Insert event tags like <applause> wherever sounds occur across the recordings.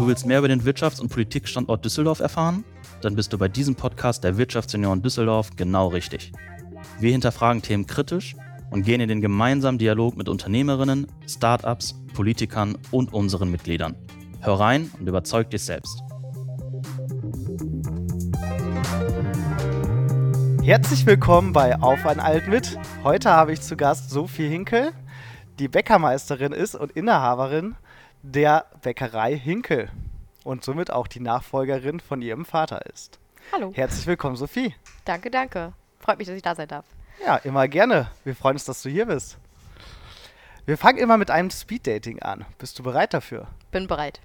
Du willst mehr über den Wirtschafts- und Politikstandort Düsseldorf erfahren? Dann bist du bei diesem Podcast der Wirtschaftsunion Düsseldorf genau richtig. Wir hinterfragen Themen kritisch und gehen in den gemeinsamen Dialog mit Unternehmerinnen, Startups, Politikern und unseren Mitgliedern. Hör rein und überzeug dich selbst. Herzlich willkommen bei Auf ein Alt mit. Heute habe ich zu Gast Sophie Hinkel, die Bäckermeisterin ist und Inhaberin der Bäckerei Hinkel und somit auch die Nachfolgerin von ihrem Vater ist. Hallo. Herzlich willkommen, Sophie. Danke, danke. Freut mich, dass ich da sein darf. Ja, immer gerne. Wir freuen uns, dass du hier bist. Wir fangen immer mit einem Speeddating an. Bist du bereit dafür? Bin bereit.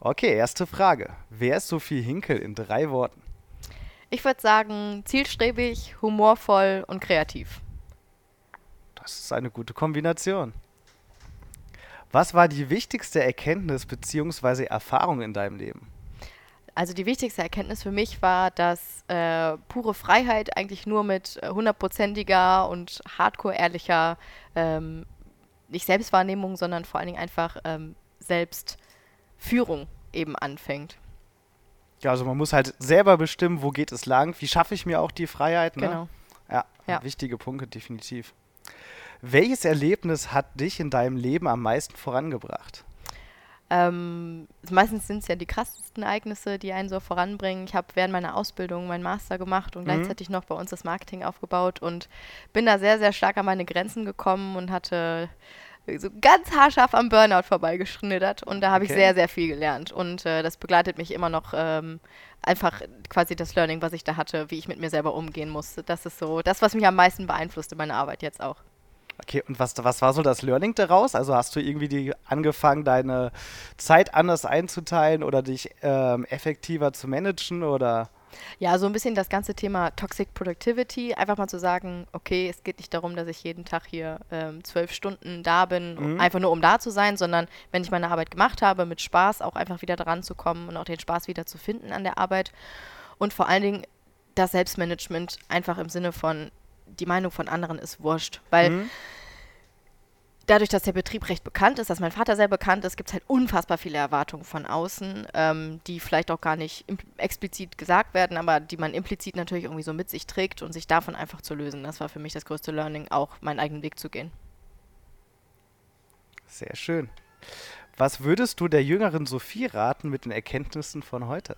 Okay, erste Frage. Wer ist Sophie Hinkel in drei Worten? Ich würde sagen, zielstrebig, humorvoll und kreativ. Das ist eine gute Kombination. Was war die wichtigste Erkenntnis bzw. Erfahrung in deinem Leben? Also die wichtigste Erkenntnis für mich war, dass äh, pure Freiheit eigentlich nur mit hundertprozentiger und hardcore ehrlicher, ähm, nicht Selbstwahrnehmung, sondern vor allen Dingen einfach ähm, Selbstführung eben anfängt. Ja, also man muss halt selber bestimmen, wo geht es lang, wie schaffe ich mir auch die Freiheit. Ne? Genau. Ja, Ja. wichtige Punkte, definitiv. Welches Erlebnis hat dich in deinem Leben am meisten vorangebracht? Ähm, meistens sind es ja die krassesten Ereignisse, die einen so voranbringen. Ich habe während meiner Ausbildung meinen Master gemacht und Mhm. gleichzeitig noch bei uns das Marketing aufgebaut und bin da sehr, sehr stark an meine Grenzen gekommen und hatte so ganz haarscharf am Burnout vorbeigeschnittert und da habe Okay. ich sehr, sehr viel gelernt und äh, das begleitet mich immer noch ähm, einfach quasi das Learning, was ich da hatte, wie ich mit mir selber umgehen musste. Das ist so das, was mich am meisten beeinflusst in meiner Arbeit jetzt auch. Okay, und was, was war so das Learning daraus? Also hast du irgendwie die, angefangen, deine Zeit anders einzuteilen oder dich ähm, effektiver zu managen oder? Ja, so ein bisschen das ganze Thema Toxic Productivity. Einfach mal zu sagen, okay, es geht nicht darum, dass ich jeden Tag hier ähm, zwölf Stunden da bin, um, Mhm. einfach nur um da zu sein, sondern wenn ich meine Arbeit gemacht habe, mit Spaß auch einfach wieder dran zu kommen und auch den Spaß wieder zu finden an der Arbeit. Und vor allen Dingen das Selbstmanagement einfach im Sinne von, die Meinung von anderen ist wurscht. Weil Mhm. dadurch, dass der Betrieb recht bekannt ist, dass mein Vater sehr bekannt ist, gibt es halt unfassbar viele Erwartungen von außen, ähm, die vielleicht auch gar nicht explizit gesagt werden, aber die man implizit natürlich irgendwie so mit sich trägt und sich davon einfach zu lösen. Das war für mich das größte Learning, auch meinen eigenen Weg zu gehen. Sehr schön. Was würdest du der jüngeren Sophie raten mit den Erkenntnissen von heute?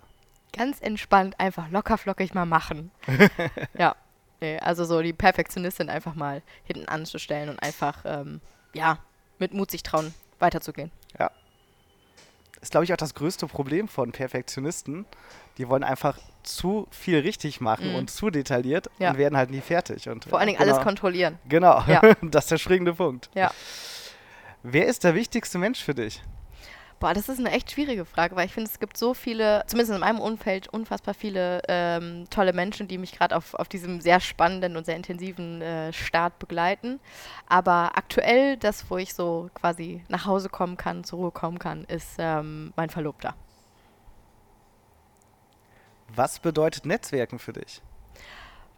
Ganz entspannt, einfach locker flockig mal machen. <laughs> ja, nee, also so die Perfektionistin einfach mal hinten anzustellen und einfach, ähm, ja, mit Mut sich trauen, weiterzugehen. Ist, glaube ich, auch das größte Problem von Perfektionisten. Die wollen einfach zu viel richtig machen Mhm. und zu detailliert Ja. und werden halt nie fertig. Und, Vor allen Dingen genau, alles kontrollieren. Genau, Ja. <laughs> das ist der springende Punkt. Ja. Wer ist der wichtigste Mensch für dich? Boah, das ist eine echt schwierige Frage, weil ich finde, es gibt so viele, zumindest in meinem Umfeld, unfassbar viele ähm, tolle Menschen, die mich gerade auf, auf diesem sehr spannenden und sehr intensiven äh, Start begleiten. Aber aktuell, das, wo ich so quasi nach Hause kommen kann, zur Ruhe kommen kann, ist ähm, mein Verlobter. Was bedeutet Netzwerken für dich?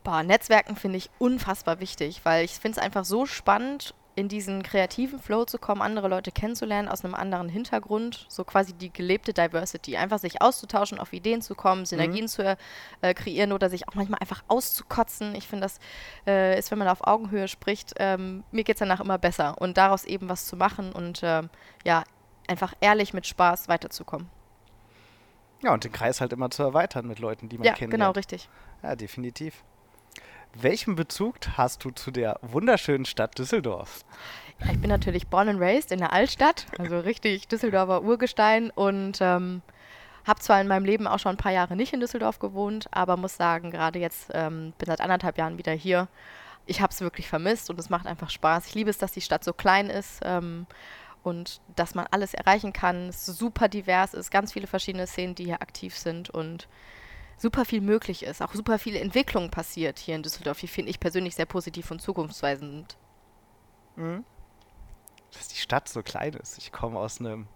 Boah, Netzwerken finde ich unfassbar wichtig, weil ich finde es einfach so spannend, in diesen kreativen Flow zu kommen, andere Leute kennenzulernen aus einem anderen Hintergrund, so quasi die gelebte Diversity, einfach sich auszutauschen, auf Ideen zu kommen, Synergien zu äh, kreieren oder sich auch manchmal einfach auszukotzen. Ich finde, das äh, ist, wenn man auf Augenhöhe spricht, ähm, mir geht es danach immer besser und daraus eben was zu machen und ähm, ja, einfach ehrlich mit Spaß weiterzukommen. Ja, und den Kreis halt immer zu erweitern mit Leuten, die man Ja, kennt. genau, richtig. Ja, definitiv. Welchen Bezug hast du zu der wunderschönen Stadt Düsseldorf? Ja, ich bin natürlich born and raised in der Altstadt, also <laughs> richtig Düsseldorfer Urgestein und ähm, habe zwar in meinem Leben auch schon ein paar Jahre nicht in Düsseldorf gewohnt, aber muss sagen, gerade jetzt ähm, bin seit anderthalb Jahren wieder hier. Ich habe es wirklich vermisst und es macht einfach Spaß. Ich liebe es, dass die Stadt so klein ist ähm, und dass man alles erreichen kann. Es super divers ist, ganz viele verschiedene Szenen, die hier aktiv sind und super viel möglich ist. Auch super viel Entwicklung passiert hier in Düsseldorf. Die finde ich persönlich sehr positiv und zukunftsweisend. Dass die Stadt so klein ist. Ich komme aus einem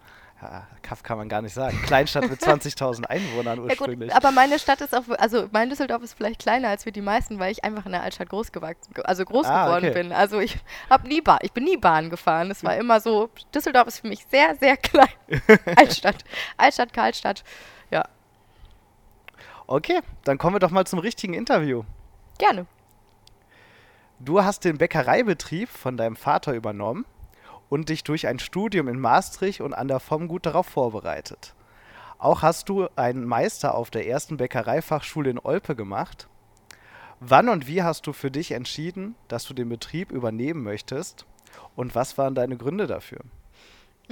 Ja, Kaff kann man gar nicht sagen. Kleinstadt mit <laughs> 20.000 Einwohnern ursprünglich. Ja gut, aber meine Stadt ist auch, also mein Düsseldorf ist vielleicht kleiner als wir die meisten, weil ich einfach in der Altstadt groß gewachsen, also groß ah, geworden okay. bin. Also ich habe nie Bahn, ich bin nie Bahn gefahren. Es war immer so, Düsseldorf ist für mich sehr, sehr <laughs> klein. Altstadt, Altstadt, Karlstadt, ja. Okay, dann kommen wir doch mal zum richtigen Interview. Gerne. Du hast den Bäckereibetrieb von deinem Vater übernommen und dich durch ein Studium in Maastricht und an der FOM gut darauf vorbereitet. Auch hast du einen Meister auf der ersten Bäckereifachschule in Olpe gemacht. Wann und wie hast du für dich entschieden, dass du den Betrieb übernehmen möchtest und was waren deine Gründe dafür?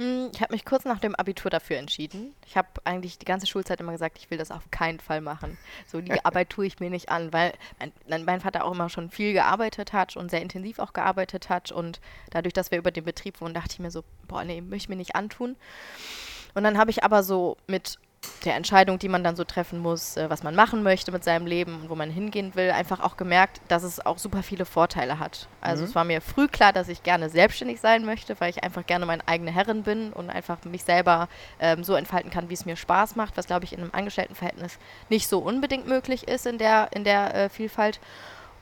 Hm, ich habe mich kurz nach dem Abitur dafür entschieden. Ich habe eigentlich die ganze Schulzeit immer gesagt, ich will das auf keinen Fall machen. So die <laughs> Arbeit tue ich mir nicht an, weil mein, mein, Vater auch immer schon viel gearbeitet hat und sehr intensiv auch gearbeitet hat. Und dadurch, dass wir über den Betrieb wohnen, dachte ich mir so, boah, nee, möchte ich mir nicht antun. Und dann habe ich aber so mit der Entscheidung, die man dann so treffen muss, äh, was man machen möchte mit seinem Leben und wo man hingehen will, einfach auch gemerkt, dass es auch super viele Vorteile hat. Also mhm. es war mir früh klar, dass ich gerne selbstständig sein möchte, weil ich einfach gerne meine eigene Herrin bin und einfach mich selber ähm, so entfalten kann, wie es mir Spaß macht, was glaube ich in einem Angestelltenverhältnis nicht so unbedingt möglich ist in der, in der äh, Vielfalt.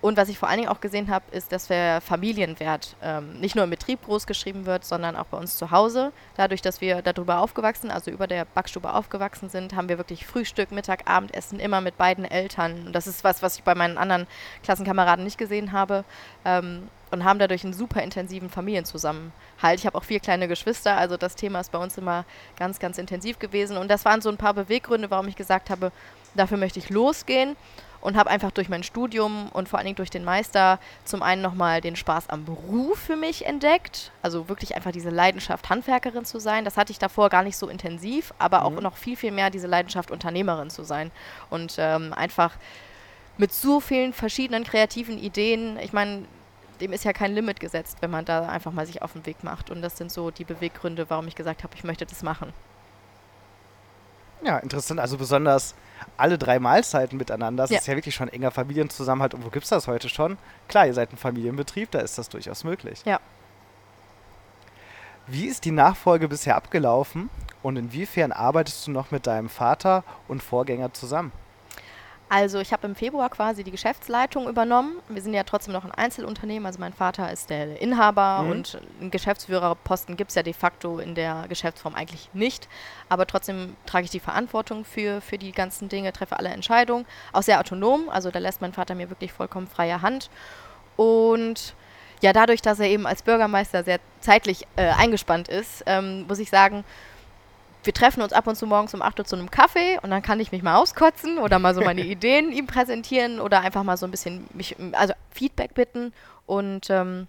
Und was ich vor allen Dingen auch gesehen habe, ist, dass der Familienwert ähm, nicht nur im Betrieb groß geschrieben wird, sondern auch bei uns zu Hause. Dadurch, dass wir darüber aufgewachsen, also über der Backstube aufgewachsen sind, haben wir wirklich Frühstück, Mittag, Abendessen immer mit beiden Eltern. Und das ist was, was ich bei meinen anderen Klassenkameraden nicht gesehen habe. Ähm, und haben dadurch einen super intensiven Familienzusammenhalt. Ich habe auch vier kleine Geschwister, also das Thema ist bei uns immer ganz, ganz intensiv gewesen. Und das waren so ein paar Beweggründe, warum ich gesagt habe, dafür möchte ich losgehen und habe einfach durch mein Studium und vor allen Dingen durch den Meister zum einen nochmal den Spaß am Beruf für mich entdeckt. Also wirklich einfach diese Leidenschaft, Handwerkerin zu sein. Das hatte ich davor gar nicht so intensiv, aber auch mhm. noch viel, viel mehr diese Leidenschaft, Unternehmerin zu sein. Und ähm, einfach mit so vielen verschiedenen kreativen Ideen. Ich meine, dem ist ja kein Limit gesetzt, wenn man da einfach mal sich auf den Weg macht. Und das sind so die Beweggründe, warum ich gesagt habe, ich möchte das machen. Ja, interessant. Also besonders alle drei Mahlzeiten miteinander. Das ja. ist ja wirklich schon enger Familienzusammenhalt. Und wo gibt es das heute schon? Klar, ihr seid ein Familienbetrieb, da ist das durchaus möglich. Ja. Wie ist die Nachfolge bisher abgelaufen und inwiefern arbeitest du noch mit deinem Vater und Vorgänger zusammen? Also ich habe im Februar quasi die Geschäftsleitung übernommen. Wir sind ja trotzdem noch ein Einzelunternehmen. Also mein Vater ist der Inhaber mhm. und einen Geschäftsführerposten gibt es ja de facto in der Geschäftsform eigentlich nicht. Aber trotzdem trage ich die Verantwortung für, für die ganzen Dinge, treffe alle Entscheidungen. Auch sehr autonom. Also da lässt mein Vater mir wirklich vollkommen freie Hand. Und ja, dadurch, dass er eben als Bürgermeister sehr zeitlich äh, eingespannt ist, ähm, muss ich sagen, wir treffen uns ab und zu morgens um 8 Uhr zu einem Kaffee und dann kann ich mich mal auskotzen oder mal so meine <laughs> Ideen ihm präsentieren oder einfach mal so ein bisschen mich, also Feedback bitten und ähm,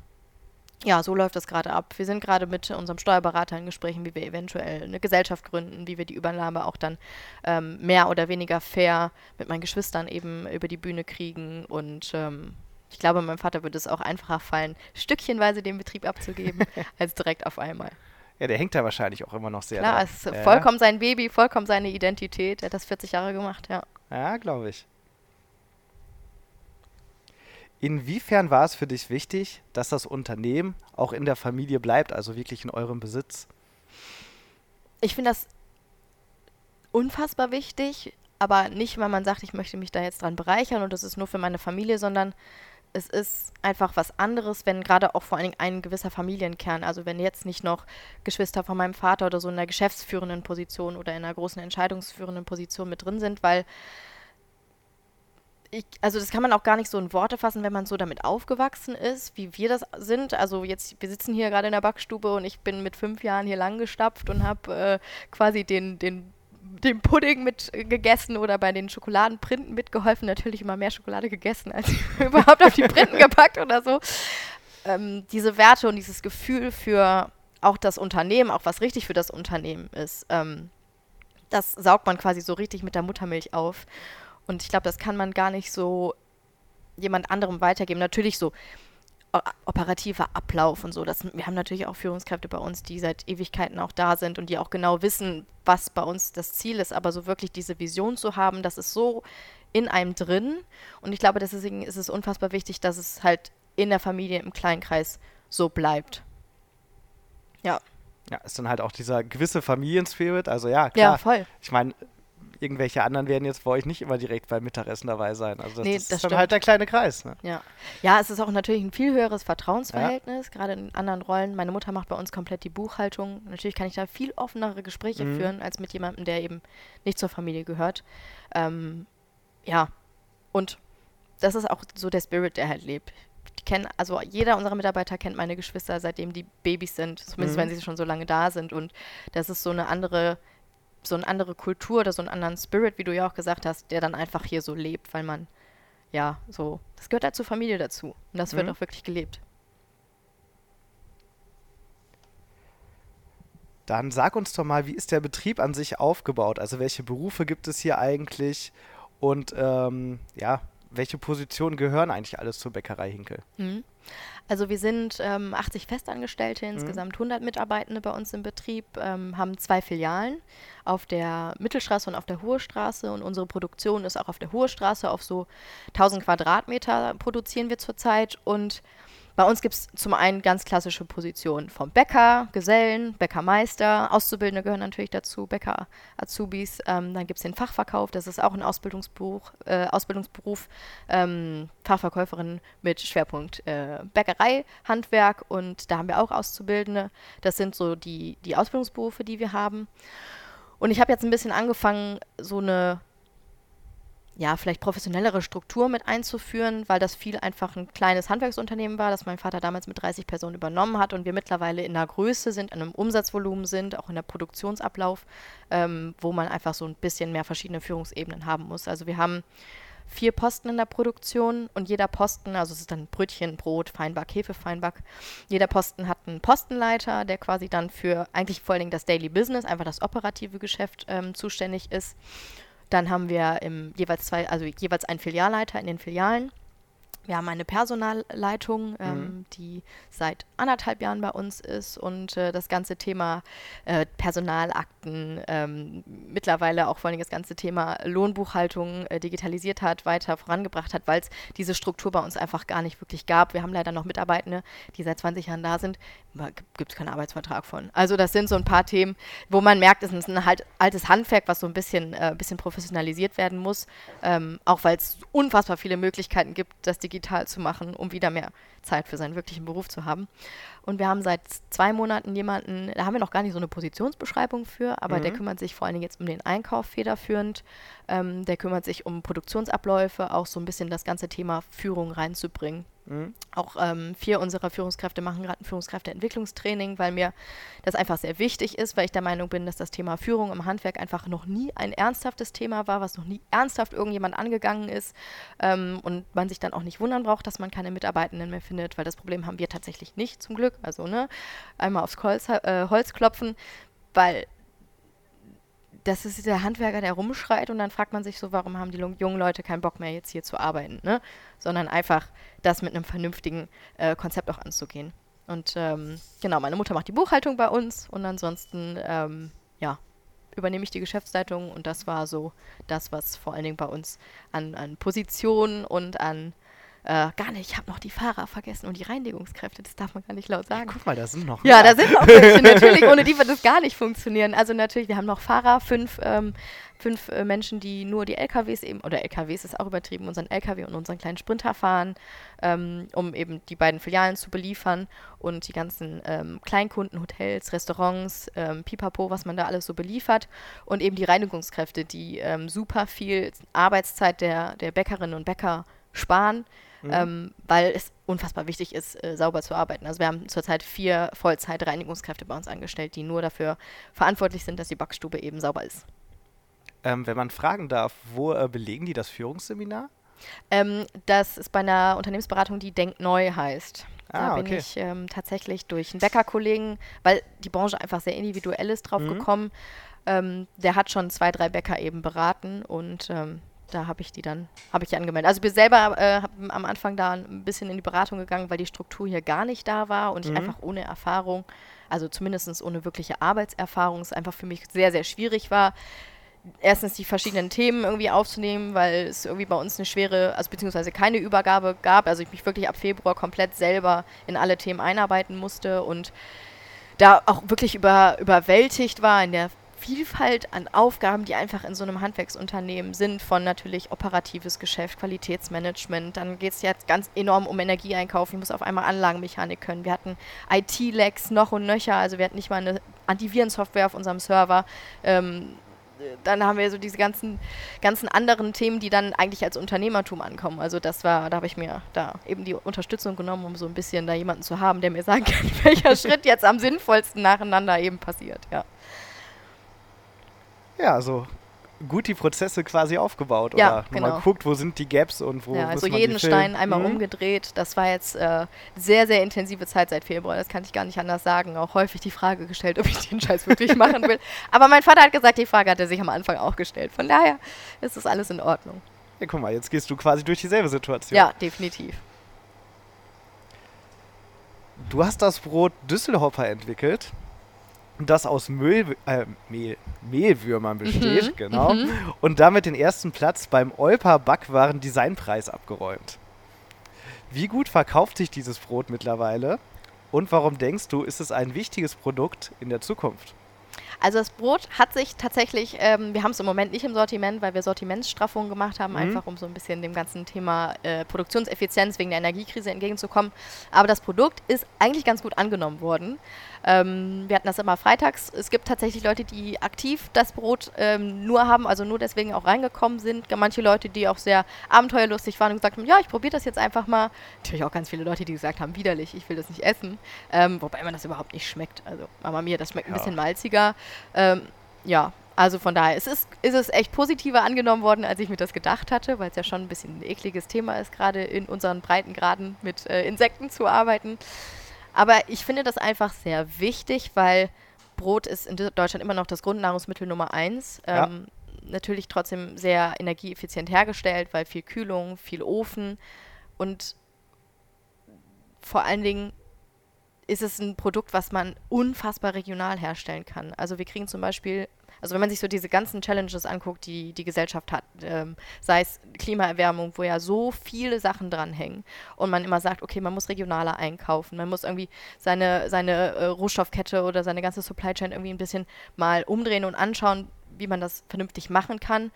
ja, so läuft das gerade ab. Wir sind gerade mit unserem Steuerberater in Gesprächen, wie wir eventuell eine Gesellschaft gründen, wie wir die Übernahme auch dann ähm, mehr oder weniger fair mit meinen Geschwistern eben über die Bühne kriegen und ähm, ich glaube, meinem Vater würde es auch einfacher fallen, stückchenweise den Betrieb abzugeben, <laughs> als direkt auf einmal. Ja, der hängt da wahrscheinlich auch immer noch sehr. Klar, es ist ja. vollkommen sein Baby, vollkommen seine Identität. Er hat das 40 Jahre gemacht, ja. Ja, glaube ich. Inwiefern war es für dich wichtig, dass das Unternehmen auch in der Familie bleibt, also wirklich in eurem Besitz? Ich finde das unfassbar wichtig, aber nicht, weil man sagt, ich möchte mich da jetzt dran bereichern und das ist nur für meine Familie, sondern es ist einfach was anderes, wenn gerade auch vor allen Dingen ein gewisser Familienkern, also wenn jetzt nicht noch Geschwister von meinem Vater oder so in der geschäftsführenden Position oder in einer großen entscheidungsführenden Position mit drin sind, weil ich, also das kann man auch gar nicht so in Worte fassen, wenn man so damit aufgewachsen ist, wie wir das sind. Also jetzt, wir sitzen hier gerade in der Backstube und ich bin mit fünf Jahren hier lang gestapft und habe äh, quasi den, den den Pudding mit gegessen oder bei den Schokoladenprinten mitgeholfen. Natürlich immer mehr Schokolade gegessen, als <laughs> überhaupt auf die Printen gepackt oder so. Ähm, diese Werte und dieses Gefühl für auch das Unternehmen, auch was richtig für das Unternehmen ist, ähm, das saugt man quasi so richtig mit der Muttermilch auf. Und ich glaube, das kann man gar nicht so jemand anderem weitergeben. Natürlich so operativer Ablauf und so. Das, wir haben natürlich auch Führungskräfte bei uns, die seit Ewigkeiten auch da sind und die auch genau wissen, was bei uns das Ziel ist. Aber so wirklich diese Vision zu haben, das ist so in einem drin. Und ich glaube, deswegen ist es unfassbar wichtig, dass es halt in der Familie, im Kleinkreis so bleibt. Ja. Ja, ist dann halt auch dieser gewisse Familienspirit. Also ja, klar. Ja, voll. Ich meine, irgendwelche anderen werden jetzt bei euch nicht immer direkt beim Mittagessen dabei sein. Also das, Nee, das das ist dann stimmt. halt der kleine Kreis. Ne? Ja. ja, es ist auch natürlich ein viel höheres Vertrauensverhältnis, gerade in anderen Rollen. Meine Mutter macht bei uns komplett die Buchhaltung. Natürlich kann ich da viel offenere Gespräche Mhm. führen, als mit jemandem, der eben nicht zur Familie gehört. Ähm, ja, und das ist auch so der Spirit, der halt lebt. Die kennen, also jeder unserer Mitarbeiter kennt meine Geschwister, seitdem die Babys sind, zumindest Mhm. wenn sie schon so lange da sind. Und das ist so eine andere, so eine andere Kultur oder so einen anderen Spirit, wie du ja auch gesagt hast, der dann einfach hier so lebt, weil man ja, so, das gehört halt zur Familie dazu. Und das wird Mhm. auch wirklich gelebt. Dann sag uns doch mal, wie ist der Betrieb an sich aufgebaut? Also welche Berufe gibt es hier eigentlich? Und ähm, ja, welche Positionen gehören eigentlich alles zur Bäckerei Hinkel? Mhm. Also wir sind ähm, 80 Festangestellte, insgesamt 100 Mitarbeitende bei uns im Betrieb, ähm, haben zwei Filialen auf der Mittelstraße und auf der Hohe Straße und unsere Produktion ist auch auf der Hohe Straße. Auf so 1000 Quadratmeter produzieren wir zurzeit und bei uns gibt es zum einen ganz klassische Positionen vom Bäcker, Gesellen, Bäckermeister, Auszubildende gehören natürlich dazu, Bäcker, Azubis. Ähm, dann gibt es den Fachverkauf, das ist auch ein Ausbildungsberuf, äh, Ausbildungsberuf ähm, Fachverkäuferin mit Schwerpunkt äh, Bäckerei, Handwerk und da haben wir auch Auszubildende. Das sind so die, die Ausbildungsberufe, die wir haben. Und ich habe jetzt ein bisschen angefangen, so eine ja, vielleicht professionellere Struktur mit einzuführen, weil das viel einfach ein kleines Handwerksunternehmen war, das mein Vater damals mit 30 Personen übernommen hat und wir mittlerweile in der Größe sind, in einem Umsatzvolumen sind, auch in der Produktionsablauf, ähm, wo man einfach so ein bisschen mehr verschiedene Führungsebenen haben muss. Also wir haben vier Posten in der Produktion und jeder Posten, also es ist dann Brötchen, Brot, Feinback, Hefefeinback, jeder Posten hat einen Postenleiter, der quasi dann für eigentlich vor allen Dingen das Daily Business, einfach das operative Geschäft ähm, zuständig ist. Dann haben wir im, jeweils zwei, also jeweils einen Filialleiter in den Filialen. Wir haben eine Personalleitung, ähm, die seit anderthalb Jahren bei uns ist und äh, das ganze Thema äh, Personalakten, ähm, mittlerweile auch vor allem das ganze Thema Lohnbuchhaltung äh, digitalisiert hat, weiter vorangebracht hat, weil es diese Struktur bei uns einfach gar nicht wirklich gab. Wir haben leider noch Mitarbeitende, die seit 20 Jahren da sind, gibt es keinen Arbeitsvertrag von. Also das sind so ein paar Themen, wo man merkt, es ist ein halt altes Handwerk, was so ein bisschen, äh, bisschen professionalisiert werden muss, ähm, auch weil es unfassbar viele Möglichkeiten gibt, das digital zu machen, um wieder mehr Zeit für seinen wirklichen Beruf zu haben. Und wir haben seit zwei Monaten jemanden, da haben wir noch gar nicht so eine Positionsbeschreibung für, aber der Mhm. kümmert sich vor allen Dingen jetzt um den Einkauf federführend. Ähm, der kümmert sich um Produktionsabläufe, auch so ein bisschen das ganze Thema Führung reinzubringen. Mhm. Auch ähm, vier unserer Führungskräfte machen gerade ein Führungskräfteentwicklungstraining, weil mir das einfach sehr wichtig ist, weil ich der Meinung bin, dass das Thema Führung im Handwerk einfach noch nie ein ernsthaftes Thema war, was noch nie ernsthaft irgendjemand angegangen ist ähm, und man sich dann auch nicht wundern braucht, dass man keine Mitarbeitenden mehr findet, weil das Problem haben wir tatsächlich nicht, zum Glück. Also ne, einmal aufs Holz, äh, Holz klopfen, weil das ist der Handwerker, der rumschreit und dann fragt man sich so, warum haben die jungen Leute keinen Bock mehr, jetzt hier zu arbeiten, ne? Sondern einfach das mit einem vernünftigen äh, Konzept auch anzugehen. Und ähm, genau, meine Mutter macht die Buchhaltung bei uns und ansonsten, ähm, ja, übernehme ich die Geschäftsleitung und das war so das, was vor allen Dingen bei uns an, an Position und an äh, gar nicht, ich habe noch die Fahrer vergessen und die Reinigungskräfte, das darf man gar nicht laut sagen. Guck mal, da sind noch Ja, da sind noch welche, natürlich, <laughs> ohne die wird das gar nicht funktionieren. Also natürlich, wir haben noch Fahrer, fünf, ähm, fünf äh, Menschen, die nur die LKWs eben, oder LKWs ist auch übertrieben, unseren LKW und unseren kleinen Sprinter fahren, ähm, um eben die beiden Filialen zu beliefern und die ganzen ähm, Kleinkunden, Hotels, Restaurants, ähm, Pipapo, was man da alles so beliefert. Und eben die Reinigungskräfte, die ähm, super viel Arbeitszeit der, der Bäckerinnen und Bäcker sparen, Mhm. ähm, weil es unfassbar wichtig ist, äh, sauber zu arbeiten. Also wir haben zurzeit vier Vollzeit-Reinigungskräfte bei uns angestellt, die nur dafür verantwortlich sind, dass die Backstube eben sauber ist. Ähm, wenn man fragen darf, wo äh, belegen die das Führungsseminar? Ähm, das ist bei einer Unternehmensberatung, die Denk Neu heißt. Da Ah, bin okay. ich ähm, tatsächlich durch einen Bäckerkollegen, weil die Branche einfach sehr individuell ist, drauf Mhm. gekommen. Ähm, der hat schon zwei, drei Bäcker eben beraten und ähm, da habe ich die dann, habe ich die angemeldet. Also ich bin selber äh, am Anfang da ein bisschen in die Beratung gegangen, weil die Struktur hier gar nicht da war und ich Mhm. einfach ohne Erfahrung, also zumindest ohne wirkliche Arbeitserfahrung, es einfach für mich sehr, sehr schwierig war, erstens die verschiedenen Themen irgendwie aufzunehmen, weil es irgendwie bei uns eine schwere, also beziehungsweise keine Übergabe gab. Also ich mich wirklich ab Februar komplett selber in alle Themen einarbeiten musste und da auch wirklich über, überwältigt war in der Vielfalt an Aufgaben, die einfach in so einem Handwerksunternehmen sind, von natürlich operatives Geschäft, Qualitätsmanagement. Dann geht es jetzt ganz enorm um Energieeinkauf. Ich muss auf einmal Anlagenmechanik können. Wir hatten IT-Lags noch und nöcher. Also wir hatten nicht mal eine Antivirensoftware auf unserem Server. Ähm, dann haben wir so diese ganzen, ganzen anderen Themen, die dann eigentlich als Unternehmertum ankommen. Also das war, da habe ich mir da eben die Unterstützung genommen, um so ein bisschen da jemanden zu haben, der mir sagen kann, <laughs> welcher <laughs> Schritt jetzt am sinnvollsten nacheinander eben passiert, ja. Ja, also gut die Prozesse quasi aufgebaut Ja, oder genau. mal geguckt, wo sind die Gaps und wo ja, muss also jeden. Stein einmal Mhm. umgedreht. Das war jetzt äh, sehr, sehr intensive Zeit seit Februar. Das kann ich gar nicht anders sagen. Auch häufig die Frage gestellt, ob ich den Scheiß wirklich machen will. <laughs> Aber mein Vater hat gesagt, die Frage hat er sich am Anfang auch gestellt. Von daher ist das alles in Ordnung. Ja, guck mal, jetzt gehst du quasi durch dieselbe Situation. Ja, definitiv. Du hast das Brot Düsselhopper entwickelt, das aus Müll, äh, Mehl, Mehlwürmern besteht, Mhm, genau, mhm. und damit den ersten Platz beim Olpa Backwaren Designpreis abgeräumt. Wie gut verkauft sich dieses Brot mittlerweile? Und warum denkst du, ist es ein wichtiges Produkt in der Zukunft? Also das Brot hat sich tatsächlich, ähm, wir haben es im Moment nicht im Sortiment, weil wir Sortimentsstraffungen gemacht haben, Mhm. einfach um so ein bisschen dem ganzen Thema äh, Produktionseffizienz wegen der Energiekrise entgegenzukommen. Aber das Produkt ist eigentlich ganz gut angenommen worden. Ähm, wir hatten das immer freitags. Es gibt tatsächlich Leute, die aktiv das Brot ähm, nur haben, also nur deswegen auch reingekommen sind. Manche Leute, die auch sehr abenteuerlustig waren und gesagt haben, ja, ich probiere das jetzt einfach mal. Natürlich auch ganz viele Leute, die gesagt haben, widerlich, ich will das nicht essen. Ähm, wobei man das überhaupt nicht schmeckt. Also Mama mir, das schmeckt ein Ja. bisschen malziger. Ähm, ja, also von daher es ist, ist es echt positiver angenommen worden, als ich mir das gedacht hatte, weil es ja schon ein bisschen ein ekliges Thema ist, gerade in unseren Breitengraden mit äh, Insekten zu arbeiten. Aber ich finde das einfach sehr wichtig, weil Brot ist in Deutschland immer noch das Grundnahrungsmittel Nummer eins. Ja. Ähm, Natürlich trotzdem sehr energieeffizient hergestellt, weil viel Kühlung, viel Ofen und vor allen Dingen ist es ein Produkt, was man unfassbar regional herstellen kann. Also wir kriegen zum Beispiel, also wenn man sich so diese ganzen Challenges anguckt, die die Gesellschaft hat, ähm, sei es Klimaerwärmung, wo ja so viele Sachen dranhängen und man immer sagt, okay, man muss regionaler einkaufen, man muss irgendwie seine, seine äh, Rohstoffkette oder seine ganze Supply Chain irgendwie ein bisschen mal umdrehen und anschauen, wie man das vernünftig machen kann.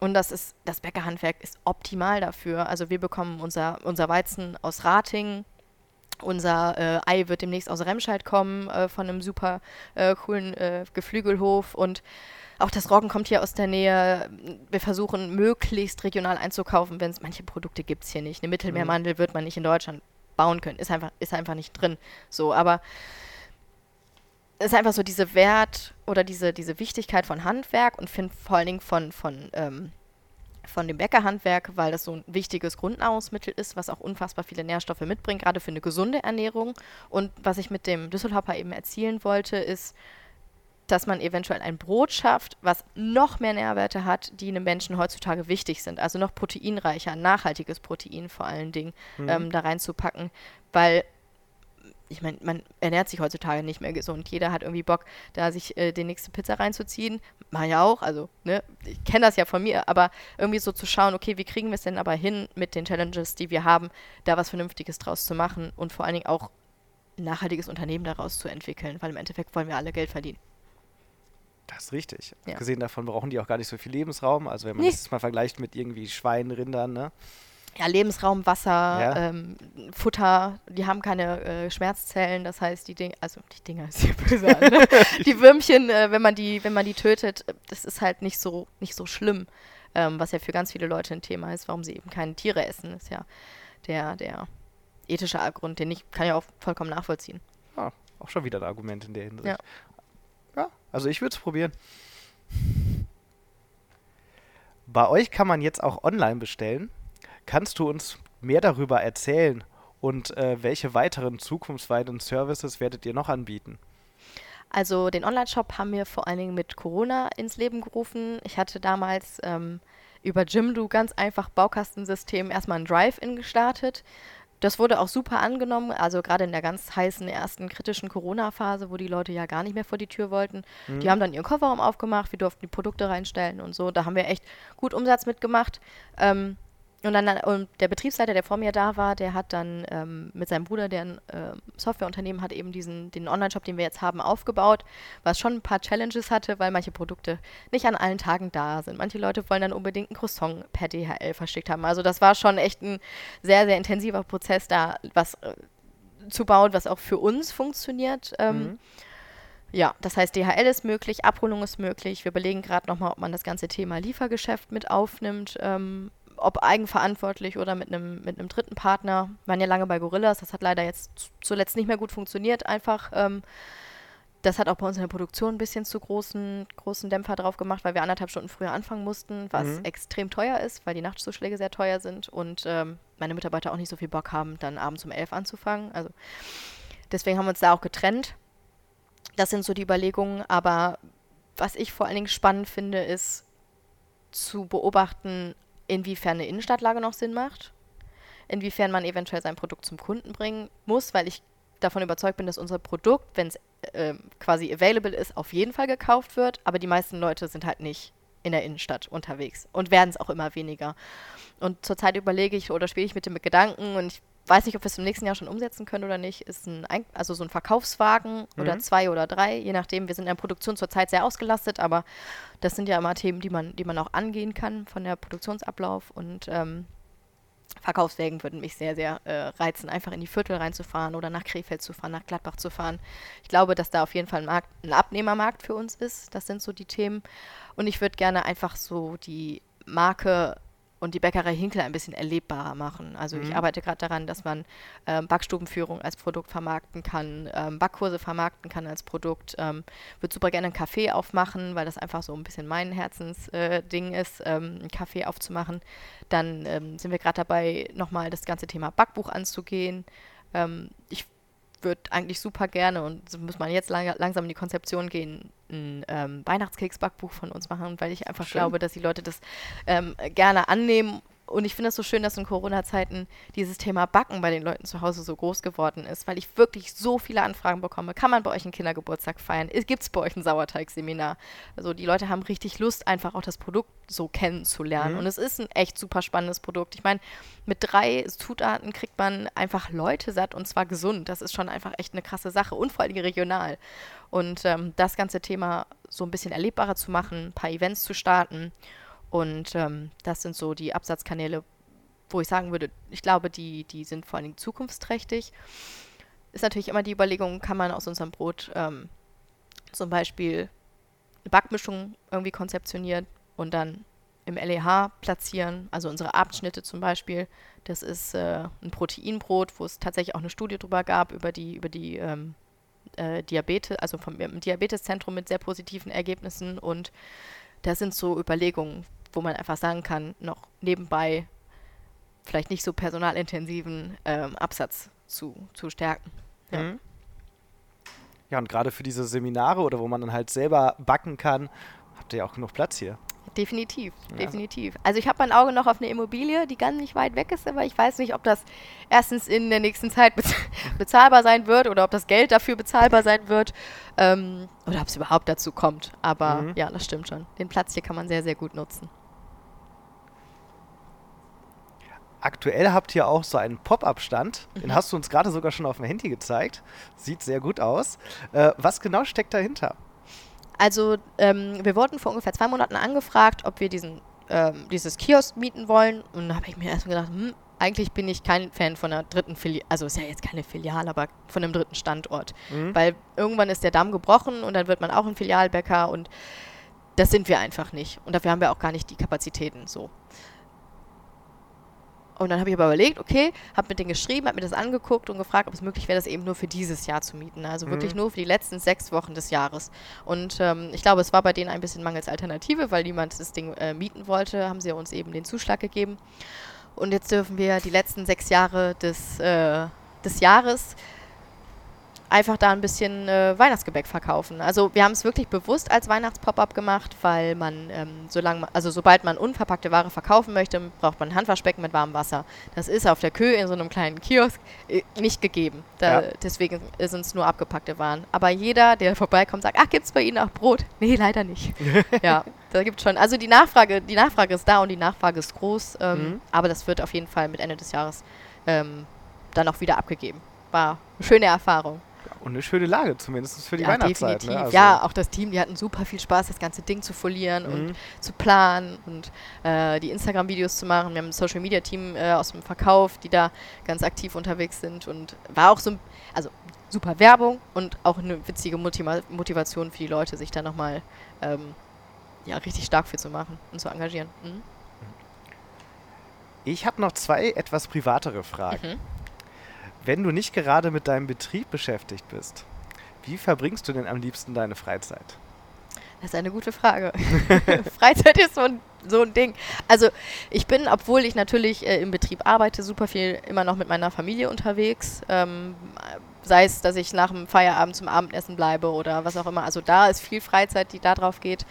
Und das ist, das Bäckerhandwerk ist optimal dafür. Also wir bekommen unser, unser Weizen aus Rating, unser äh, Ei wird demnächst aus Remscheid kommen, äh, von einem super äh, coolen äh, Geflügelhof. Und auch das Roggen kommt hier aus der Nähe. Wir versuchen möglichst regional einzukaufen, wenn es manche Produkte gibt es hier nicht. Eine Mittelmeermandel wird man nicht in Deutschland bauen können. Ist einfach, ist einfach nicht drin. So, aber es ist einfach so diese Wert oder diese, diese Wichtigkeit von Handwerk und vor allen Dingen von, von ähm, von dem Bäckerhandwerk, weil das so ein wichtiges Grundnahrungsmittel ist, was auch unfassbar viele Nährstoffe mitbringt, gerade für eine gesunde Ernährung. Und was ich mit dem Düsseldorfer eben erzielen wollte, ist, dass man eventuell ein Brot schafft, was noch mehr Nährwerte hat, die einem Menschen heutzutage wichtig sind. Also noch proteinreicher, nachhaltiges Protein vor allen Dingen ähm, da reinzupacken, weil ich meine, man ernährt sich heutzutage nicht mehr gesund. Jeder hat irgendwie Bock, da sich äh, die nächste Pizza reinzuziehen. Mach ja auch, also, ne, ich kenne das ja von mir, aber irgendwie so zu schauen, okay, wie kriegen wir es denn aber hin mit den Challenges, die wir haben, da was Vernünftiges draus zu machen und vor allen Dingen auch ein nachhaltiges Unternehmen daraus zu entwickeln, weil im Endeffekt wollen wir alle Geld verdienen. Das ist richtig. Ja. Abgesehen davon brauchen die auch gar nicht so viel Lebensraum. Also wenn man Nee. das mal vergleicht mit irgendwie Schweinen, Rindern, ne? Ja, Lebensraum, Wasser, Ja. ähm, Futter, die haben keine äh, Schmerzzellen, das heißt, die Dinge, also die Dinger ist hier böse an, ne? <laughs> Die Würmchen, äh, wenn man die, wenn man die tötet, äh, das ist halt nicht so, nicht so schlimm. Ähm, was ja für ganz viele Leute ein Thema ist, warum sie eben keine Tiere essen, ist ja der, der ethische Grund, den ich kann ja auch vollkommen nachvollziehen. Ah, auch schon wieder ein Argument in der Hinsicht. Ja. Ja, also ich würde es probieren. Bei euch kann man jetzt auch online bestellen. Kannst du uns mehr darüber erzählen und äh, welche weiteren zukunftsweiteren Services werdet ihr noch anbieten? Also den Online-Shop haben wir vor allen Dingen mit Corona ins Leben gerufen. Ich hatte damals ähm, über Jimdo ganz einfach Baukastensystem erstmal ein Drive-In gestartet. Das wurde auch super angenommen, also gerade in der ganz heißen ersten kritischen Corona-Phase, wo die Leute ja gar nicht mehr vor die Tür wollten. Mhm. Die haben dann ihren Kofferraum aufgemacht, wir durften die Produkte reinstellen und so. Da haben wir echt gut Umsatz mitgemacht. Ähm, und dann und der Betriebsleiter, der vor mir da war, der hat dann ähm, mit seinem Bruder, der ein äh, Softwareunternehmen hat, eben diesen den Online-Shop, den wir jetzt haben, aufgebaut, was schon ein paar Challenges hatte, weil manche Produkte nicht an allen Tagen da sind. Manche Leute wollen dann unbedingt ein Croissant per DHL verschickt haben. Also das war schon echt ein sehr, sehr intensiver Prozess, da was äh, zu bauen, was auch für uns funktioniert. Ähm, mhm. Ja, das heißt, DHL ist möglich, Abholung ist möglich. Wir überlegen gerade nochmal, ob man das ganze Thema Liefergeschäft mit aufnimmt. Ähm, ob eigenverantwortlich oder mit einem mit dritten Partner. Wir waren ja lange bei Gorillas, das hat leider jetzt zuletzt nicht mehr gut funktioniert, einfach. Ähm, das hat auch bei uns in der Produktion ein bisschen zu großen, großen Dämpfer drauf gemacht, weil wir anderthalb Stunden früher anfangen mussten, was mhm. extrem teuer ist, weil die Nachtzuschläge sehr teuer sind und ähm, meine Mitarbeiter auch nicht so viel Bock haben, dann abends um elf anzufangen. Also deswegen haben wir uns da auch getrennt. Das sind so die Überlegungen, aber was ich vor allen Dingen spannend finde, ist zu beobachten, inwiefern eine Innenstadtlage noch Sinn macht, inwiefern man eventuell sein Produkt zum Kunden bringen muss, weil ich davon überzeugt bin, dass unser Produkt, wenn es äh, quasi available ist, auf jeden Fall gekauft wird, aber die meisten Leute sind halt nicht in der Innenstadt unterwegs und werden es auch immer weniger. Und zurzeit überlege ich oder spiele ich mit dem Gedanken und ich weiß nicht, ob wir es im nächsten Jahr schon umsetzen können oder nicht, ist ein, also so ein Verkaufswagen mhm. oder zwei oder drei, je nachdem. Wir sind in der Produktion zurzeit sehr ausgelastet, aber das sind ja immer Themen, die man, die man auch angehen kann von der Produktionsablauf und ähm, Verkaufswägen würden mich sehr, sehr äh, reizen, einfach in die Viertel reinzufahren oder nach Krefeld zu fahren, nach Gladbach zu fahren. Ich glaube, dass da auf jeden Fall ein, Markt, ein Abnehmermarkt für uns ist. Das sind so die Themen. Und ich würde gerne einfach so die Marke und die Bäckerei Hinkel ein bisschen erlebbarer machen. Also mhm. ich arbeite gerade daran, dass man ähm, Backstubenführung als Produkt vermarkten kann, ähm, Backkurse vermarkten kann als Produkt. Ähm, würde super gerne einen Café aufmachen, weil das einfach so ein bisschen mein Herzensding äh, ist, ähm, einen Café aufzumachen. Dann ähm, sind wir gerade dabei, nochmal das ganze Thema Backbuch anzugehen. Ähm, ich würde eigentlich super gerne, und so muss man jetzt lang, langsam in die Konzeption gehen, ein ähm, Weihnachtskeksbackbuch von uns machen, weil ich einfach Schön. glaube, dass die Leute das ähm, gerne annehmen und ich finde es so schön, dass in Corona-Zeiten dieses Thema Backen bei den Leuten zu Hause so groß geworden ist, weil ich wirklich so viele Anfragen bekomme. Kann man bei euch einen Kindergeburtstag feiern? Gibt es bei euch ein Sauerteigseminar? Also die Leute haben richtig Lust, einfach auch das Produkt so kennenzulernen. Mhm. Und es ist ein echt super spannendes Produkt. Ich meine, mit drei Zutaten kriegt man einfach Leute satt und zwar gesund. Das ist schon einfach echt eine krasse Sache und vor allem regional. Und ähm, das ganze Thema so ein bisschen erlebbarer zu machen, ein paar Events zu starten und ähm, das sind so die Absatzkanäle, wo ich sagen würde, ich glaube, die, die sind vor allen Dingen zukunftsträchtig. Ist natürlich immer die Überlegung, kann man aus unserem Brot ähm, zum Beispiel eine Backmischung irgendwie konzeptionieren und dann im LEH platzieren, also unsere Abendschnitte zum Beispiel. Das ist äh, ein Proteinbrot, wo es tatsächlich auch eine Studie drüber gab, über die, über die ähm, äh, Diabetes, also vom Diabeteszentrum mit sehr positiven Ergebnissen und das sind so Überlegungen, wo man einfach sagen kann, noch nebenbei vielleicht nicht so personalintensiven ähm, Absatz zu, zu stärken. Ja. Mhm. ja, und gerade für diese Seminare oder wo man dann halt selber backen kann, habt ihr ja auch genug Platz hier. Definitiv, ja. definitiv. Also ich habe mein Auge noch auf eine Immobilie, die ganz nicht weit weg ist, aber ich weiß nicht, ob das erstens in der nächsten Zeit <laughs> bezahlbar sein wird oder ob das Geld dafür bezahlbar sein wird ähm, oder ob es überhaupt dazu kommt. Aber mhm. ja, das stimmt schon. Den Platz hier kann man sehr, sehr gut nutzen. Aktuell habt ihr auch so einen Pop-up-Stand. Mhm. Den hast du uns gerade sogar schon auf dem Handy gezeigt. Sieht sehr gut aus. Äh, was genau steckt dahinter? Also ähm, wir wurden vor ungefähr zwei Monaten angefragt, ob wir diesen, ähm, dieses Kiosk mieten wollen. Und da habe ich mir erstmal gedacht, hm, eigentlich bin ich kein Fan von einer dritten Filiale, also ist ja jetzt keine Filiale, aber von einem dritten Standort. Mhm. Weil irgendwann ist der Damm gebrochen und dann wird man auch ein Filialbäcker und das sind wir einfach nicht. Und dafür haben wir auch gar nicht die Kapazitäten so. Und dann habe ich aber überlegt, okay, habe mit denen geschrieben, habe mir das angeguckt und gefragt, ob es möglich wäre, das eben nur für dieses Jahr zu mieten. Also mhm. wirklich nur für die letzten sechs Wochen des Jahres. Und ähm, ich glaube, es war bei denen ein bisschen mangels Alternative, weil niemand das Ding äh, mieten wollte, haben sie uns eben den Zuschlag gegeben. Und jetzt dürfen wir die letzten sechs Jahre des, äh, des Jahres einfach da ein bisschen äh, Weihnachtsgebäck verkaufen. Also wir haben es wirklich bewusst als Weihnachtspop-up gemacht, weil man, ähm, solange, also sobald man unverpackte Ware verkaufen möchte, braucht man ein Handwaschbecken mit warmem Wasser. Das ist auf der Kühe in so einem kleinen Kiosk äh, nicht gegeben. Da, ja. Deswegen sind es nur abgepackte Waren. Aber jeder, der vorbeikommt, sagt, ach, gibt es bei Ihnen auch Brot? Nee, leider nicht. <laughs> ja. da gibt schon, also die Nachfrage, die Nachfrage ist da und die Nachfrage ist groß, ähm, Mhm. aber das wird auf jeden Fall mit Ende des Jahres ähm, dann auch wieder abgegeben. War eine schöne Erfahrung. Und eine schöne Lage, zumindest für die ja, Weihnachtszeit. definitiv. Ne? Also, Ja, auch das Team, die hatten super viel Spaß, das ganze Ding zu folieren und mhm. zu planen und äh, die Instagram-Videos zu machen. Wir haben ein Social-Media-Team äh, aus dem Verkauf, die da ganz aktiv unterwegs sind und war auch so, also super Werbung und auch eine witzige Motiva Motivation für die Leute, sich da nochmal ähm, ja, richtig stark für zu machen und zu engagieren. Mhm. Ich habe noch zwei etwas privatere Fragen. Mhm. Wenn du nicht gerade mit deinem Betrieb beschäftigt bist, wie verbringst du denn am liebsten deine Freizeit? Das ist eine gute Frage. <laughs> Freizeit ist so ein, so ein Ding. Also ich bin, obwohl ich natürlich äh, im Betrieb arbeite, super viel immer noch mit meiner Familie unterwegs. Ähm, sei es, dass ich nach dem Feierabend zum Abendessen bleibe oder was auch immer. Also da ist viel Freizeit, die da drauf geht.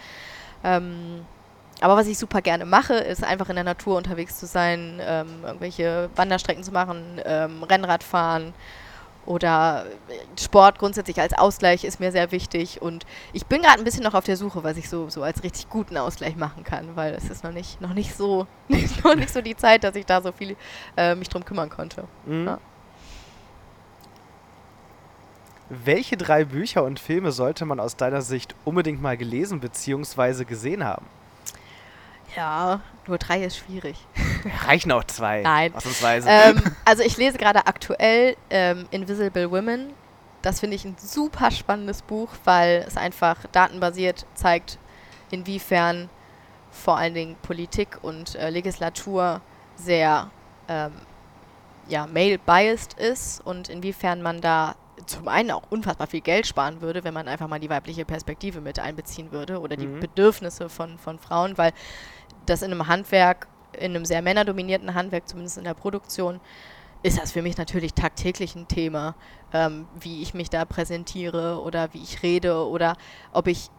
Ähm, aber was ich super gerne mache, ist einfach in der Natur unterwegs zu sein, ähm, irgendwelche Wanderstrecken zu machen, ähm, Rennrad fahren oder äh, Sport grundsätzlich als Ausgleich ist mir sehr wichtig. Und ich bin gerade ein bisschen noch auf der Suche, was ich so, so als richtig guten Ausgleich machen kann, weil es ist noch nicht, noch nicht so, <laughs> noch nicht so die Zeit, dass ich da so viel äh, mich drum kümmern konnte. Mhm. Ja. Welche drei Bücher und Filme sollte man aus deiner Sicht unbedingt mal gelesen bzw. gesehen haben? Ja, nur drei ist schwierig. <laughs> Reichen auch zwei. Nein. Ausnahmsweise. ähm, <laughs> also ich lese gerade aktuell ähm, Invisible Women. Das finde ich ein super spannendes Buch, weil es einfach datenbasiert zeigt, inwiefern vor allen Dingen Politik und äh, Legislatur sehr ähm, ja, male-biased ist und inwiefern man da zum einen auch unfassbar viel Geld sparen würde, wenn man einfach mal die weibliche Perspektive mit einbeziehen würde oder die Mhm. Bedürfnisse von, von Frauen, weil das in einem Handwerk, in einem sehr männerdominierten Handwerk, zumindest in der Produktion, ist das für mich natürlich tagtäglich ein Thema, ähm, wie ich mich da präsentiere oder wie ich rede oder ob ich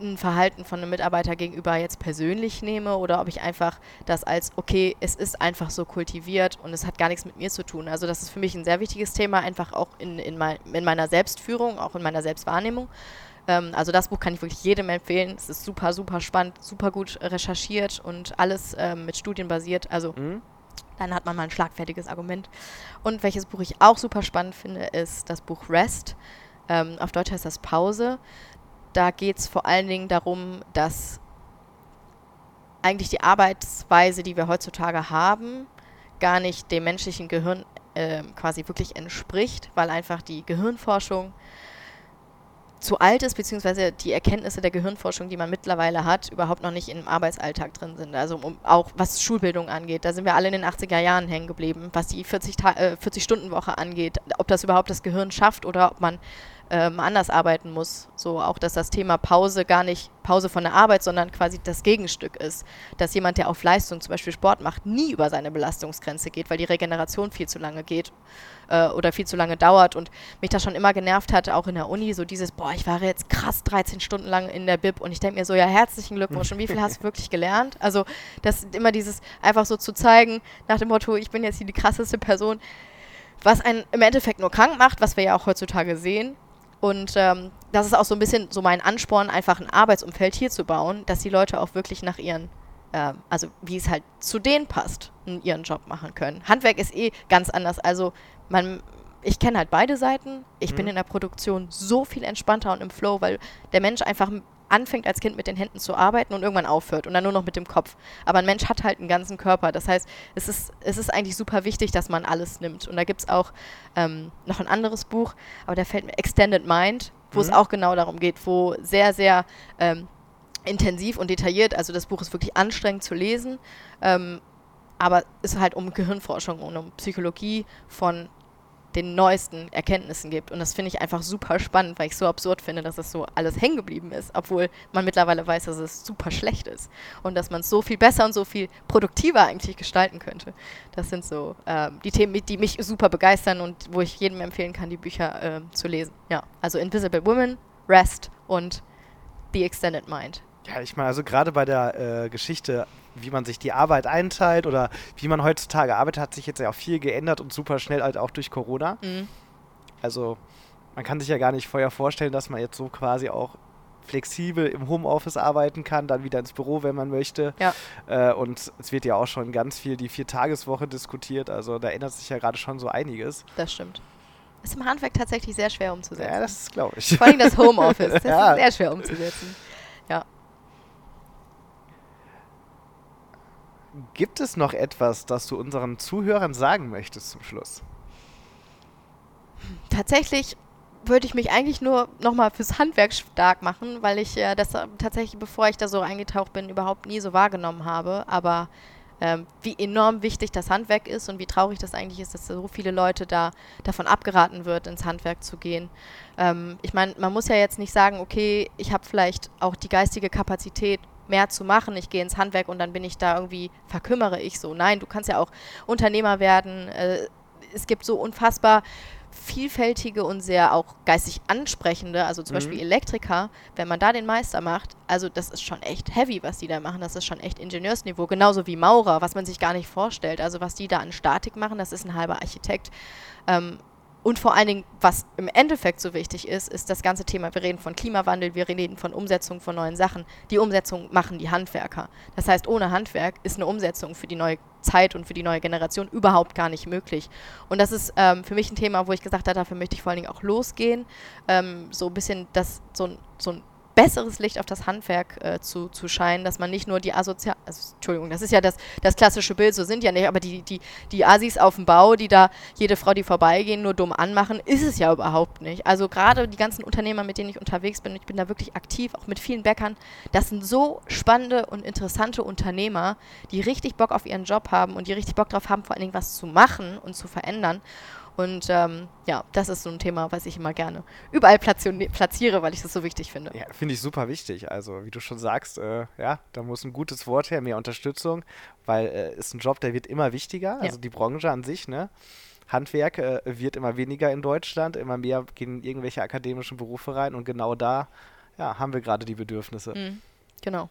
ein Verhalten von einem Mitarbeiter gegenüber jetzt persönlich nehme oder ob ich einfach das als, okay, es ist einfach so kultiviert und es hat gar nichts mit mir zu tun. Also das ist für mich ein sehr wichtiges Thema, einfach auch in, in, mein, in meiner Selbstführung, auch in meiner Selbstwahrnehmung. Ähm, also das Buch kann ich wirklich jedem empfehlen. Es ist super, super spannend, super gut recherchiert und alles ähm, mit Studien basiert. Also Mhm. dann hat man mal ein schlagfertiges Argument. Und welches Buch ich auch super spannend finde, ist das Buch Rest. Ähm, auf Deutsch heißt das Pause. Da geht es vor allen Dingen darum, dass eigentlich die Arbeitsweise, die wir heutzutage haben, gar nicht dem menschlichen Gehirn ähm, quasi wirklich entspricht, weil einfach die Gehirnforschung zu alt ist, beziehungsweise die Erkenntnisse der Gehirnforschung, die man mittlerweile hat, überhaupt noch nicht im Arbeitsalltag drin sind. Also um, auch was Schulbildung angeht, da sind wir alle in den 80er Jahren hängen geblieben, was die 40 Ta- äh, 40-Stunden-Woche angeht, ob das überhaupt das Gehirn schafft oder ob man ähm, anders arbeiten muss. So auch, dass das Thema Pause gar nicht Pause von der Arbeit, sondern quasi das Gegenstück ist. Dass jemand, der auf Leistung, zum Beispiel Sport macht, nie über seine Belastungsgrenze geht, weil die Regeneration viel zu lange geht äh, oder viel zu lange dauert und mich das schon immer genervt hat, auch in der Uni, so dieses, boah, ich war jetzt krass 13 Stunden lang in der Bib und ich denke mir so, ja, herzlichen Glückwunsch und wie viel hast du wirklich gelernt? Also, das immer dieses, einfach so zu zeigen, nach dem Motto, ich bin jetzt hier die krasseste Person, was einen im Endeffekt nur krank macht, was wir ja auch heutzutage sehen. Und ähm, das ist auch so ein bisschen so mein Ansporn, einfach ein Arbeitsumfeld hier zu bauen, dass die Leute auch wirklich nach ihren, ähm, also wie es halt zu denen passt, ihren Job machen können. Handwerk ist eh ganz anders. Also man, ich kenne halt beide Seiten. Ich bin Mhm. in der Produktion so viel entspannter und im Flow, weil der Mensch einfach anfängt als Kind mit den Händen zu arbeiten und irgendwann aufhört und dann nur noch mit dem Kopf. Aber ein Mensch hat halt einen ganzen Körper. Das heißt, es ist, es ist eigentlich super wichtig, dass man alles nimmt. Und da gibt es auch ähm, noch ein anderes Buch, aber da fällt mir Extended Mind, wo es Mhm. auch genau darum geht, wo sehr, sehr ähm, intensiv und detailliert, also das Buch ist wirklich anstrengend zu lesen, ähm, aber es halt um Gehirnforschung und um Psychologie von den neuesten Erkenntnissen gibt. Und das finde ich einfach super spannend, weil ich so absurd finde, dass es so alles hängen geblieben ist, obwohl man mittlerweile weiß, dass es super schlecht ist und dass man es so viel besser und so viel produktiver eigentlich gestalten könnte. Das sind so ähm, die Themen, die mich super begeistern und wo ich jedem empfehlen kann, die Bücher ähm, zu lesen. Ja, also Invisible Woman, Rest und The Extended Mind. Ja, ich meine, also gerade bei der äh, Geschichte, wie man sich die Arbeit einteilt oder wie man heutzutage arbeitet, hat sich jetzt ja auch viel geändert und super schnell halt auch durch Corona. Mhm. Also man kann sich ja gar nicht vorher vorstellen, dass man jetzt so quasi auch flexibel im Homeoffice arbeiten kann, dann wieder ins Büro, wenn man möchte. Ja. Äh, und es wird ja auch schon ganz viel die Viertageswoche diskutiert. Also da ändert sich ja gerade schon so einiges. Das stimmt. Ist im Handwerk tatsächlich sehr schwer umzusetzen. Ja, das glaube ich. Vor allem das Homeoffice. <laughs> Das Ja. ist sehr schwer umzusetzen. Ja. Gibt es noch etwas, das du unseren Zuhörern sagen möchtest zum Schluss? Tatsächlich würde ich mich eigentlich nur nochmal fürs Handwerk stark machen, weil ich äh, das äh, tatsächlich, bevor ich da so eingetaucht bin, überhaupt nie so wahrgenommen habe. Aber ähm, wie enorm wichtig das Handwerk ist und wie traurig das eigentlich ist, dass so viele Leute da davon abgeraten wird, ins Handwerk zu gehen. Ähm, ich meine, man muss ja jetzt nicht sagen, okay, ich habe vielleicht auch die geistige Kapazität, mehr zu machen. Ich gehe ins Handwerk und dann bin ich da irgendwie, verkümmere ich so. Nein, du kannst ja auch Unternehmer werden. Äh, es gibt so unfassbar vielfältige und sehr auch geistig ansprechende, also zum Mhm. Beispiel Elektriker, wenn man da den Meister macht, also das ist schon echt heavy, was die da machen, das ist schon echt Ingenieursniveau, genauso wie Maurer, was man sich gar nicht vorstellt, also was die da an Statik machen, das ist ein halber Architekt. Ähm, und vor allen Dingen, was im Endeffekt so wichtig ist, ist das ganze Thema, wir reden von Klimawandel, wir reden von Umsetzung von neuen Sachen. Die Umsetzung machen die Handwerker. Das heißt, ohne Handwerk ist eine Umsetzung für die neue Zeit und für die neue Generation überhaupt gar nicht möglich. Und das ist ähm, für mich ein Thema, wo ich gesagt habe, dafür möchte ich vor allen Dingen auch losgehen, ähm, so ein bisschen das, so, so ein besseres Licht auf das Handwerk äh, zu, zu scheinen, dass man nicht nur die asozial, also, Entschuldigung, das ist ja das, das klassische Bild, so sind ja nicht, aber die, die, die Asis auf dem Bau, die da jede Frau, die vorbeigehen, nur dumm anmachen, ist es ja überhaupt nicht. Also gerade die ganzen Unternehmer, mit denen ich unterwegs bin, ich bin da wirklich aktiv, auch mit vielen Bäckern, das sind so spannende und interessante Unternehmer, die richtig Bock auf ihren Job haben und die richtig Bock drauf haben, vor allen Dingen was zu machen und zu verändern. Und ähm, ja, das ist so ein Thema, was ich immer gerne überall platziere, weil ich das so wichtig finde. Ja, finde ich super wichtig. Also, wie du schon sagst, äh, ja, da muss ein gutes Wort her, mehr Unterstützung, weil äh, ist ein Job, der wird immer wichtiger. Ja. Also die Branche an sich, ne? Handwerk äh, wird immer weniger in Deutschland, immer mehr gehen irgendwelche akademischen Berufe rein und genau da ja, haben wir gerade die Bedürfnisse. Mhm, genau.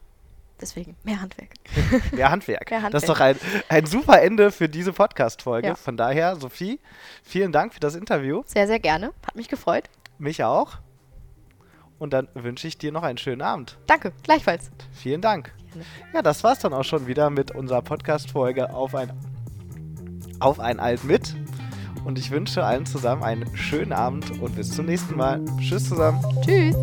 Deswegen mehr Handwerk. <laughs> Mehr Handwerk. Mehr Das ist doch ein, ein super Ende für diese Podcast-Folge. Ja. Von daher, Sophie, vielen Dank für das Interview. Sehr, sehr gerne. Hat mich gefreut. Mich auch. Und dann wünsche ich dir noch einen schönen Abend. Danke, gleichfalls. Vielen Dank. Gerne. Ja, das war's dann auch schon wieder mit unserer Podcast-Folge auf ein, auf ein Alt mit. Und ich wünsche allen zusammen einen schönen Abend und bis zum nächsten Mal. Tschüss zusammen. Tschüss.